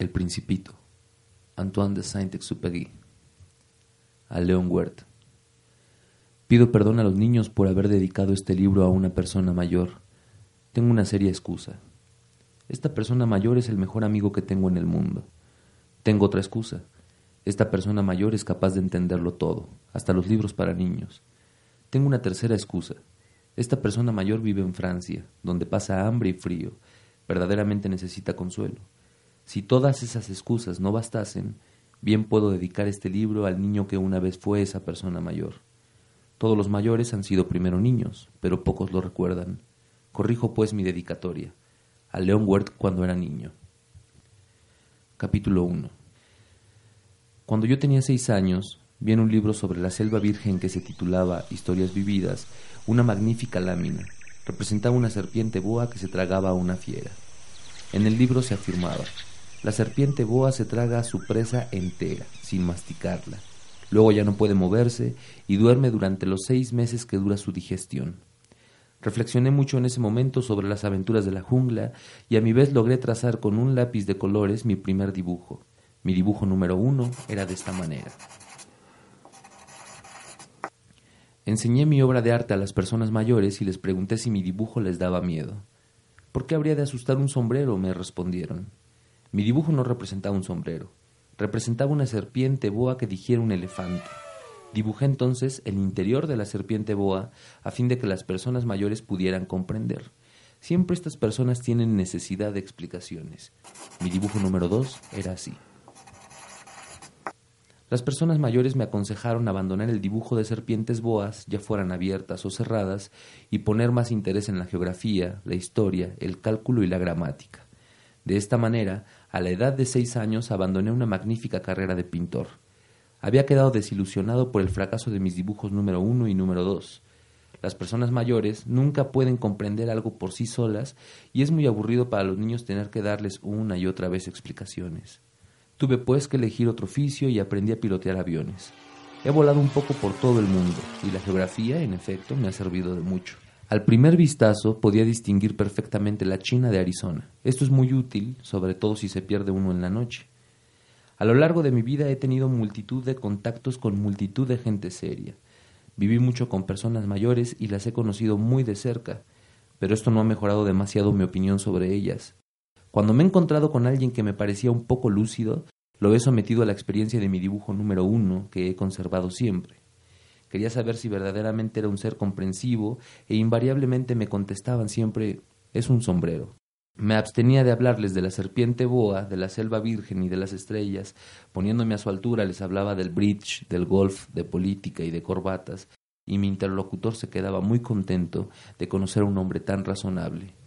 El Principito, Antoine de Saint-Exupéry, a León Huert. Pido perdón a los niños por haber dedicado este libro a una persona mayor. Tengo una seria excusa. Esta persona mayor es el mejor amigo que tengo en el mundo. Tengo otra excusa. Esta persona mayor es capaz de entenderlo todo, hasta los libros para niños. Tengo una tercera excusa. Esta persona mayor vive en Francia, donde pasa hambre y frío. Verdaderamente necesita consuelo. Si todas esas excusas no bastasen, bien puedo dedicar este libro al niño que una vez fue esa persona mayor. Todos los mayores han sido primero niños, pero pocos lo recuerdan. Corrijo pues mi dedicatoria. A León Wert cuando era niño. Capítulo 1 Cuando yo tenía seis años, vi en un libro sobre la selva virgen que se titulaba Historias vividas una magnífica lámina. Representaba una serpiente boa que se tragaba a una fiera. En el libro se afirmaba la serpiente boa se traga a su presa entera, sin masticarla. Luego ya no puede moverse y duerme durante los seis meses que dura su digestión. Reflexioné mucho en ese momento sobre las aventuras de la jungla y a mi vez logré trazar con un lápiz de colores mi primer dibujo. Mi dibujo número uno era de esta manera. Enseñé mi obra de arte a las personas mayores y les pregunté si mi dibujo les daba miedo. ¿Por qué habría de asustar un sombrero? me respondieron. Mi dibujo no representaba un sombrero, representaba una serpiente boa que digiera un elefante. Dibujé entonces el interior de la serpiente boa a fin de que las personas mayores pudieran comprender. Siempre estas personas tienen necesidad de explicaciones. Mi dibujo número dos era así. Las personas mayores me aconsejaron abandonar el dibujo de serpientes boas, ya fueran abiertas o cerradas, y poner más interés en la geografía, la historia, el cálculo y la gramática. De esta manera, a la edad de seis años abandoné una magnífica carrera de pintor. Había quedado desilusionado por el fracaso de mis dibujos número uno y número dos. Las personas mayores nunca pueden comprender algo por sí solas y es muy aburrido para los niños tener que darles una y otra vez explicaciones. Tuve pues que elegir otro oficio y aprendí a pilotear aviones. He volado un poco por todo el mundo y la geografía, en efecto, me ha servido de mucho. Al primer vistazo podía distinguir perfectamente la China de Arizona. Esto es muy útil, sobre todo si se pierde uno en la noche. A lo largo de mi vida he tenido multitud de contactos con multitud de gente seria. Viví mucho con personas mayores y las he conocido muy de cerca, pero esto no ha mejorado demasiado mi opinión sobre ellas. Cuando me he encontrado con alguien que me parecía un poco lúcido, lo he sometido a la experiencia de mi dibujo número uno, que he conservado siempre. Quería saber si verdaderamente era un ser comprensivo e invariablemente me contestaban siempre es un sombrero. Me abstenía de hablarles de la serpiente boa, de la selva virgen y de las estrellas. Poniéndome a su altura les hablaba del bridge, del golf, de política y de corbatas, y mi interlocutor se quedaba muy contento de conocer a un hombre tan razonable.